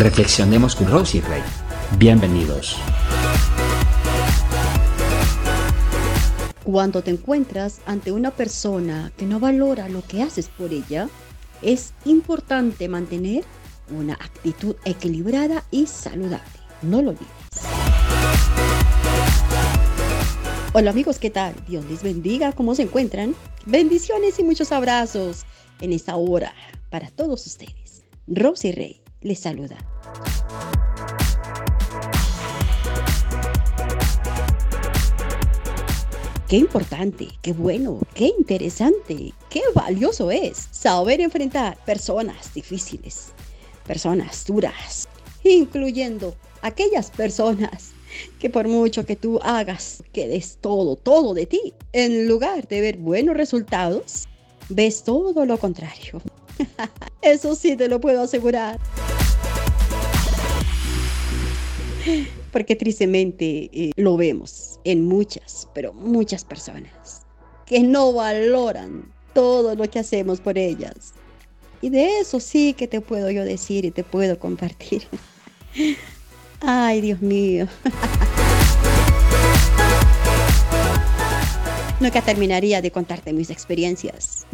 Reflexionemos con Rosy y Rey. Bienvenidos. Cuando te encuentras ante una persona que no valora lo que haces por ella, es importante mantener una actitud equilibrada y saludable. No lo olvides. Hola amigos, ¿qué tal? Dios les bendiga, ¿cómo se encuentran? Bendiciones y muchos abrazos en esta hora para todos ustedes. Rosy Rey les saluda. Qué importante, qué bueno, qué interesante, qué valioso es saber enfrentar personas difíciles, personas duras, incluyendo aquellas personas que por mucho que tú hagas, que des todo, todo de ti, en lugar de ver buenos resultados, ves todo lo contrario. Eso sí te lo puedo asegurar. Porque tristemente eh, lo vemos en muchas, pero muchas personas que no valoran todo lo que hacemos por ellas. Y de eso sí que te puedo yo decir y te puedo compartir. Ay, Dios mío. Nunca terminaría de contarte mis experiencias.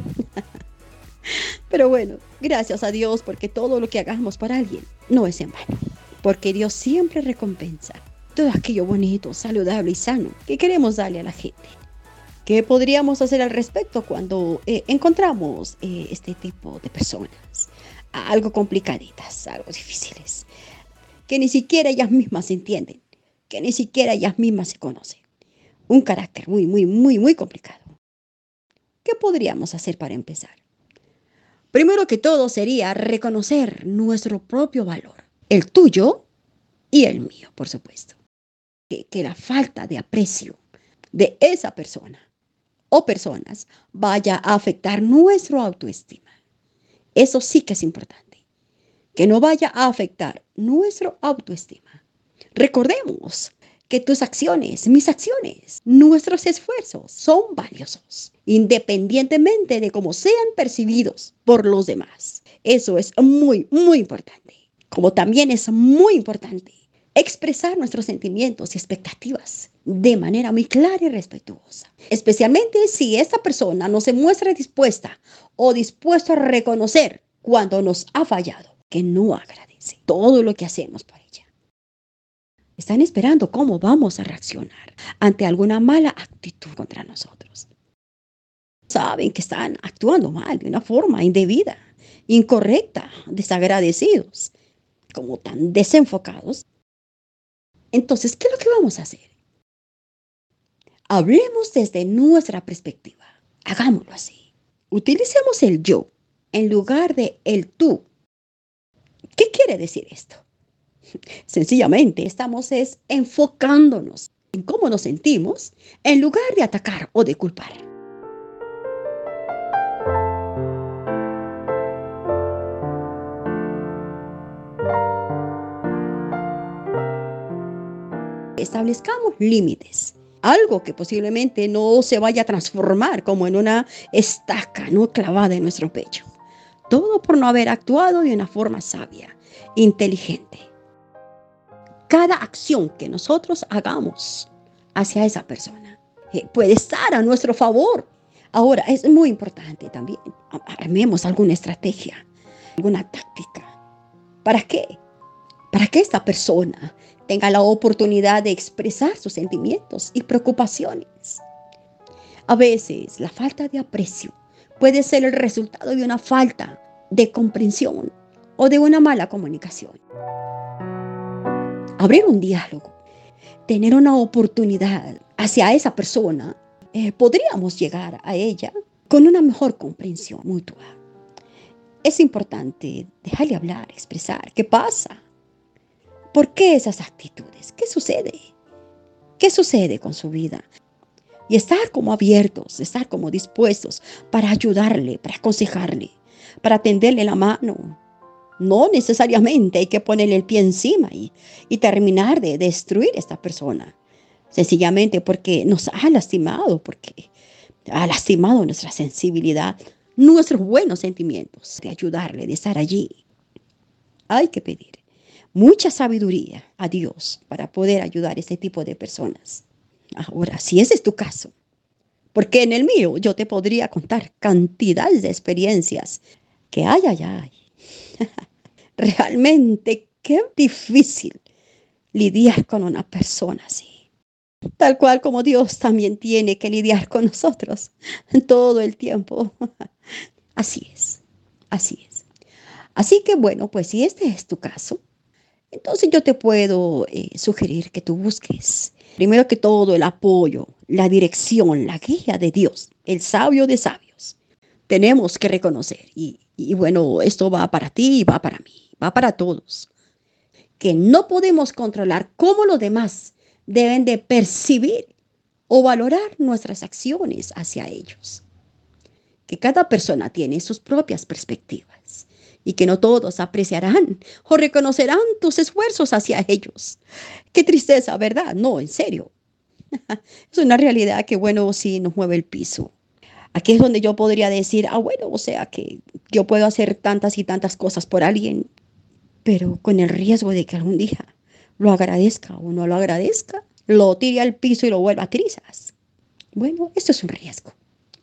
Pero bueno, gracias a Dios porque todo lo que hagamos para alguien no es en vano porque Dios siempre recompensa todo aquello bonito, saludable y sano que queremos darle a la gente. ¿Qué podríamos hacer al respecto cuando eh, encontramos eh, este tipo de personas? Algo complicaditas, algo difíciles, que ni siquiera ellas mismas entienden, que ni siquiera ellas mismas se conocen. Un carácter muy, muy, muy, muy complicado. ¿Qué podríamos hacer para empezar? Primero que todo sería reconocer nuestro propio valor el tuyo y el mío, por supuesto. Que, la falta de aprecio de esa persona o personas vaya a afectar nuestro autoestima. Eso sí que es importante. Que no vaya a afectar nuestro autoestima. Recordemos que tus acciones, mis acciones, nuestros esfuerzos son valiosos, independientemente de cómo sean percibidos por los demás. Eso es muy, muy importante como también es muy importante expresar nuestros sentimientos y expectativas de manera muy clara y respetuosa, especialmente si esta persona no se muestra dispuesta o dispuesto a reconocer cuando nos ha fallado, que no agradece todo lo que hacemos por ella. Están esperando cómo vamos a reaccionar ante alguna mala actitud contra nosotros. Saben que están actuando mal, de una forma indebida, incorrecta, desagradecidos como tan desenfocados. Entonces, ¿qué es lo que vamos a hacer? Hablemos desde nuestra perspectiva. Hagámoslo así. Utilicemos el yo en lugar de el tú. ¿Qué quiere decir esto? Sencillamente estamos es enfocándonos en cómo nos sentimos en lugar de atacar o de culpar. Establezcamos límites. Algo que posiblemente no se vaya a transformar como en una estaca no clavada en nuestro pecho. Todo por no haber actuado de una forma sabia, inteligente. Cada acción que nosotros hagamos hacia esa persona eh, puede estar a nuestro favor. Ahora, es muy importante también, armemos alguna estrategia, alguna táctica. ¿Para qué? Para que esta persona tenga la oportunidad de expresar sus sentimientos y preocupaciones. A veces la falta de aprecio puede ser el resultado de una falta de comprensión o de una mala comunicación. Abrir un diálogo, tener una oportunidad hacia esa persona, eh, podríamos llegar a ella con una mejor comprensión mutua. Es importante dejarle hablar, expresar qué pasa, ¿Por qué esas actitudes? ¿Qué sucede? ¿Qué sucede con su vida? Y estar como abiertos, estar como dispuestos para ayudarle, para aconsejarle, para tenderle la mano. No necesariamente hay que ponerle el pie encima y, terminar de destruir a esta persona. Sencillamente porque nos ha lastimado, porque ha lastimado nuestra sensibilidad, nuestros buenos sentimientos, de ayudarle, de estar allí. Hay que pedir mucha sabiduría a Dios para poder ayudar a este tipo de personas. Ahora, si ese es tu caso, porque en el mío yo te podría contar cantidades de experiencias que hay, ay, ay. Realmente qué difícil lidiar con una persona así. Tal cual como Dios también tiene que lidiar con nosotros todo el tiempo. Así es, así es. Así que bueno, pues si este es tu caso, entonces yo te puedo eh, sugerir que tú busques, primero que todo, el apoyo, la dirección, la guía de Dios, el sabio de sabios. Tenemos que reconocer, y, y bueno, esto va para ti y va para mí, va para todos, que no podemos controlar cómo los demás deben de percibir o valorar nuestras acciones hacia ellos. Que cada persona tiene sus propias perspectivas y que no todos apreciarán o reconocerán tus esfuerzos hacia ellos. Qué tristeza, ¿verdad? No, en serio. es una realidad que, bueno, sí nos mueve el piso. Aquí es donde yo podría decir, ah, bueno, o sea, que yo puedo hacer tantas y tantas cosas por alguien, pero con el riesgo de que algún día lo agradezca o no lo agradezca, lo tire al piso y lo vuelva a trizas. Bueno, esto es un riesgo.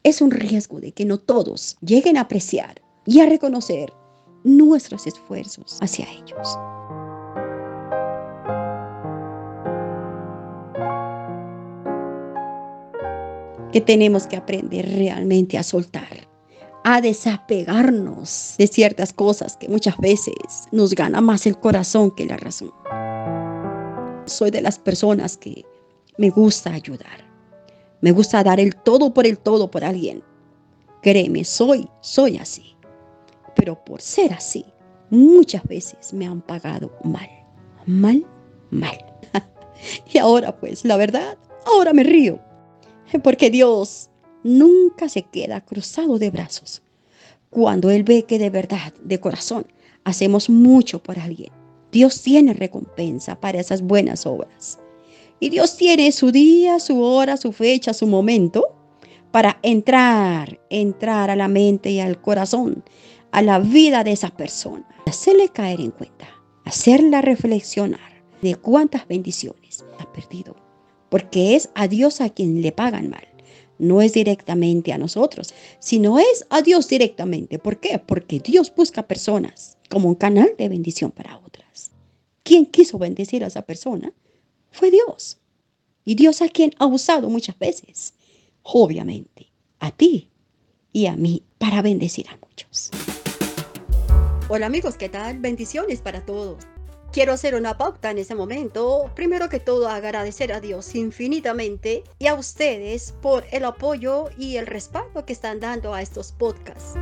Es un riesgo de que no todos lleguen a apreciar y a reconocer nuestros esfuerzos hacia ellos. Que tenemos que aprender realmente a soltar, a desapegarnos de ciertas cosas que muchas veces nos gana más el corazón que la razón. Soy de las personas que me gusta ayudar. Me gusta dar el todo por el todo por alguien. Créeme, soy, soy así pero por ser así, muchas veces me han pagado mal, mal, mal. y ahora pues, la verdad, ahora me río, porque Dios nunca se queda cruzado de brazos. Cuando Él ve que de verdad, de corazón, hacemos mucho por alguien, Dios tiene recompensa para esas buenas obras. Y Dios tiene su día, su hora, su fecha, su momento para entrar, entrar a la mente y al corazón a la vida de esa persona, hacerle caer en cuenta, hacerla reflexionar de cuántas bendiciones ha perdido, porque es a Dios a quien le pagan mal. No es directamente a nosotros, sino es a Dios directamente. ¿Por qué? Porque Dios busca personas como un canal de bendición para otras. ¿Quién quiso bendecir a esa persona? Fue Dios. Y Dios a quien ha usado muchas veces, obviamente, a ti y a mí para bendecir a muchos. Hola amigos, ¿qué tal? Bendiciones para todos. Quiero hacer una pauta en ese momento. Primero que todo, agradecer a Dios infinitamente y a ustedes por el apoyo y el respaldo que están dando a estos podcasts.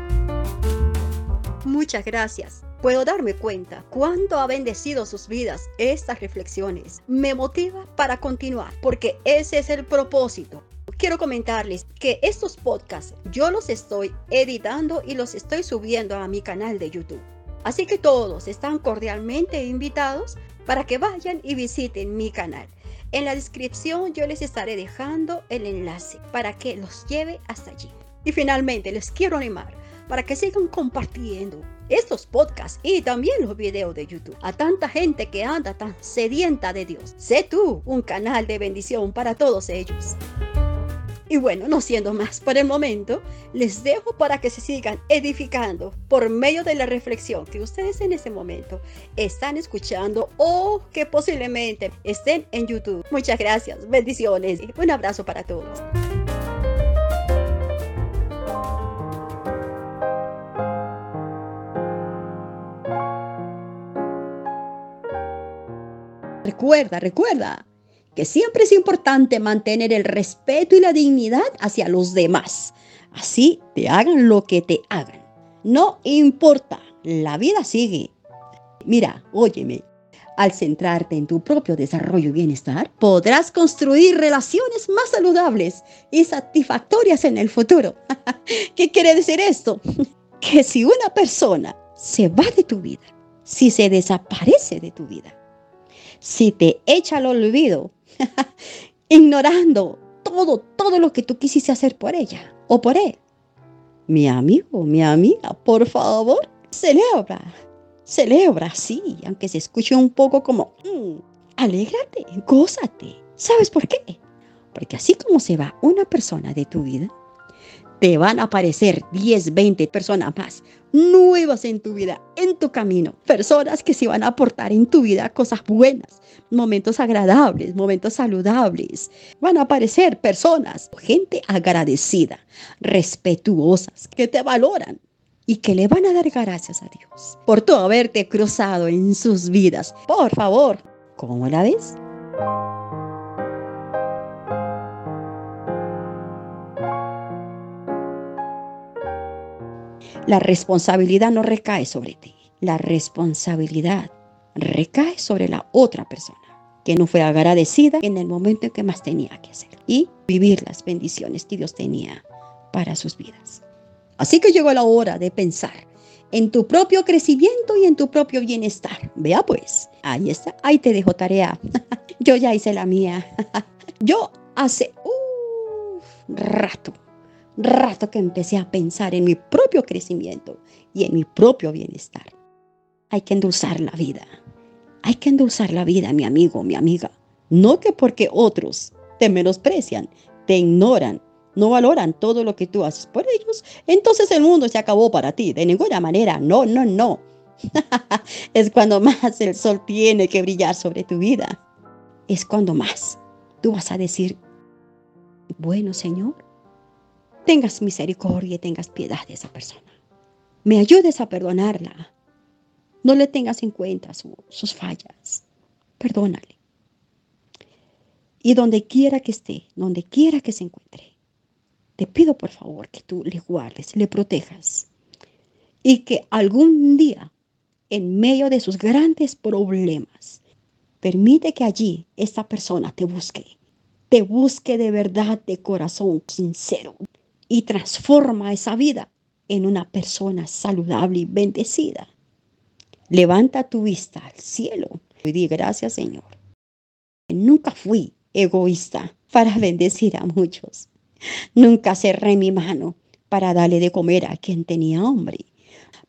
Muchas gracias. Puedo darme cuenta cuánto ha bendecido sus vidas estas reflexiones. Me motiva para continuar porque ese es el propósito. Quiero comentarles que estos podcasts yo los estoy editando y los estoy subiendo a mi canal de YouTube. Así que todos están cordialmente invitados para que vayan y visiten mi canal. En la descripción yo les estaré dejando el enlace para que los lleve hasta allí. Y finalmente les quiero animar para que sigan compartiendo estos podcasts y también los videos de YouTube a tanta gente que anda tan sedienta de Dios. Sé tú un canal de bendición para todos ellos. Y bueno, no siendo más por el momento, les dejo para que se sigan edificando por medio de la reflexión que ustedes en este momento están escuchando o que posiblemente estén en YouTube. Muchas gracias, bendiciones y un abrazo para todos. Recuerda, recuerda, que siempre es importante mantener el respeto y la dignidad hacia los demás. Así te hagan lo que te hagan. No importa, la vida sigue. Mira, óyeme, al centrarte en tu propio desarrollo y bienestar, podrás construir relaciones más saludables y satisfactorias en el futuro. ¿Qué quiere decir esto? Que si una persona se va de tu vida, si se desaparece de tu vida, si te echa al olvido, ignorando todo, todo lo que tú quisiste hacer por ella o por él. Mi amigo, mi amiga, por favor, celebra, Celebra, sí, aunque se escuche un poco como, mm, alégrate, gózate. ¿Sabes por qué? Porque así como se va una persona de tu vida, te van a aparecer 10, 20 personas más nuevas en tu vida, en tu camino. Personas que se van a aportar en tu vida cosas buenas, momentos agradables, momentos saludables. Van a aparecer personas, gente agradecida, respetuosas, que te valoran y que le van a dar gracias a Dios por tu haberte cruzado en sus vidas. Por favor, ¿cómo la ves? La responsabilidad no recae sobre ti. La responsabilidad recae sobre la otra persona que no fue agradecida en el momento en que más tenía que hacer y vivir las bendiciones que Dios tenía para sus vidas. Así que llegó la hora de pensar en tu propio crecimiento y en tu propio bienestar. Vea pues, ahí está, ahí te dejo tarea. Yo ya hice la mía. Yo hace un rato rato que empecé a pensar en mi propio crecimiento y en mi propio bienestar. Hay que endulzar la vida. Hay que endulzar la vida, mi amigo, mi amiga. No que porque otros te menosprecian, te ignoran, no valoran todo lo que tú haces por ellos, entonces el mundo se acabó para ti. De ninguna manera, no, no, no. es cuando más el sol tiene que brillar sobre tu vida. Es cuando más tú vas a decir, bueno Señor, tengas misericordia y tengas piedad de esa persona. Me ayudes a perdonarla. No le tengas en cuenta sus fallas. Perdónale. Y donde quiera que esté, donde quiera que se encuentre, te pido por favor que tú le guardes, le protejas. Y que algún día, en medio de sus grandes problemas, permite que allí esta persona te busque. Te busque de verdad, de corazón sincero y transforma esa vida en una persona saludable y bendecida. Levanta tu vista al cielo y di gracias Señor. Nunca fui egoísta para bendecir a muchos. Nunca cerré mi mano para darle de comer a quien tenía hambre,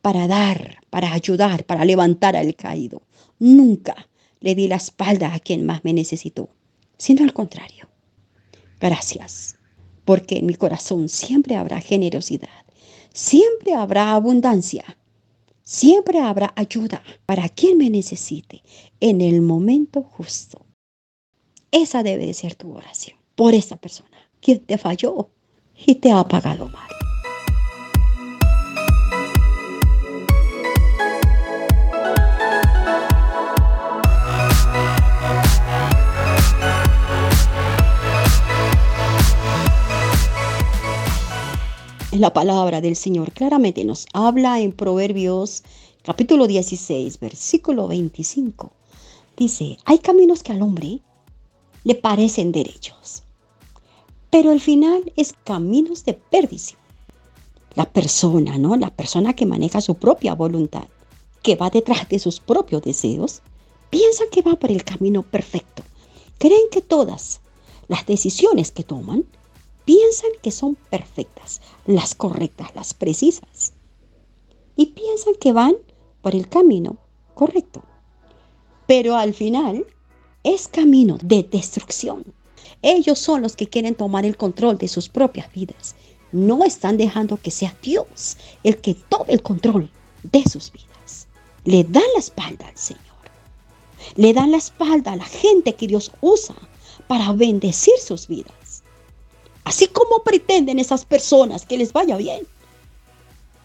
para dar, para ayudar, para levantar al caído. Nunca le di la espalda a quien más me necesitó, sino al contrario. Gracias porque en mi corazón siempre habrá generosidad, siempre habrá abundancia, siempre habrá ayuda para quien me necesite en el momento justo. Esa debe de ser tu oración por esa persona quien te falló y te ha pagado mal. La palabra del Señor claramente nos habla en Proverbios capítulo 16, versículo 25. Dice, hay caminos que al hombre le parecen derechos, pero al final es caminos de perdición. La persona, ¿no? La persona que maneja su propia voluntad, que va detrás de sus propios deseos, piensa que va por el camino perfecto. Creen que todas las decisiones que toman piensan que son perfectas, las correctas, las precisas. Y piensan que van por el camino correcto. Pero al final es camino de destrucción. Ellos son los que quieren tomar el control de sus propias vidas. No están dejando que sea Dios el que tome el control de sus vidas. Le dan la espalda al Señor. Le dan la espalda a la gente que Dios usa para bendecir sus vidas. Así como pretenden esas personas que les vaya bien.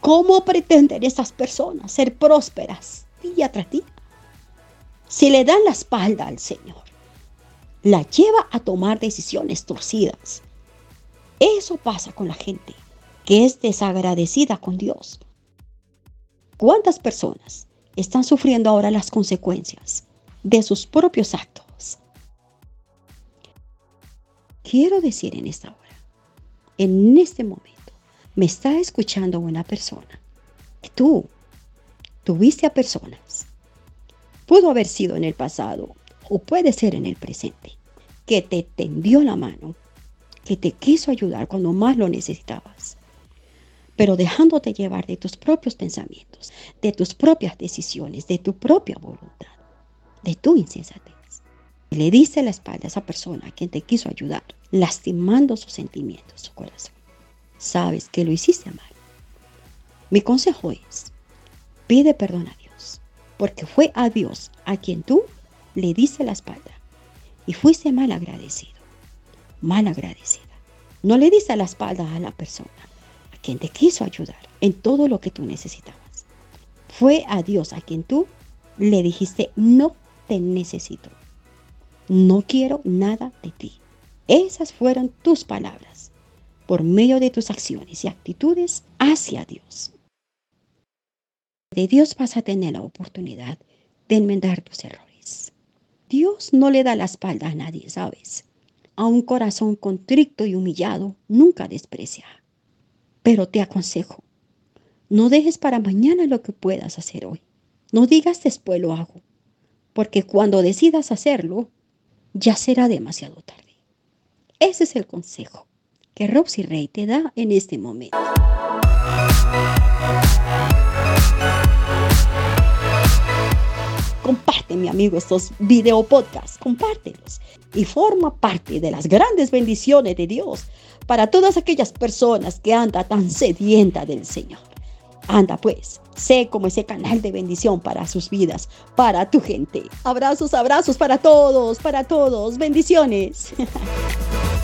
¿Cómo pretenden esas personas ser prósperas día tras día? Si le dan la espalda al Señor, la lleva a tomar decisiones torcidas. Eso pasa con la gente que es desagradecida con Dios. ¿Cuántas personas están sufriendo ahora las consecuencias de sus propios actos? Quiero decir en esta hora en este momento me está escuchando una persona. Tú tuviste a personas. Pudo haber sido en el pasado o puede ser en el presente. Que te tendió la mano, que te quiso ayudar cuando más lo necesitabas. pero dejándote llevar de tus propios pensamientos, de tus propias decisiones, de tu propia voluntad, de tu insensatez. Le diste la espalda a esa persona a quien te quiso ayudar, lastimando sus sentimientos, su corazón. Sabes que lo hiciste mal. Mi consejo es, pide perdón a Dios, porque fue a Dios a quien tú le diste la espalda y fuiste mal agradecido, mal agradecida. No le diste la espalda a la persona a quien te quiso ayudar en todo lo que tú necesitabas. Fue a Dios a quien tú le dijiste, no te necesito. No quiero nada de ti. Esas fueron tus palabras por medio de tus acciones y actitudes hacia Dios. De Dios vas a tener la oportunidad de enmendar tus errores. Dios no le da la espalda a nadie, ¿sabes? A un corazón contrito y humillado nunca desprecia. Pero te aconsejo, no dejes para mañana lo que puedas hacer hoy. No digas después lo hago, porque cuando decidas hacerlo, ya será demasiado tarde. Ese es el consejo que Roxy Rey te da en este momento. Comparte, mi amigo, estos video podcasts, compártelos y forma parte de las grandes bendiciones de Dios para todas aquellas personas que andan tan sedienta del Señor. Anda pues, sé como ese canal de bendición para sus vidas, para tu gente. Abrazos, abrazos para todos, para todos. Bendiciones.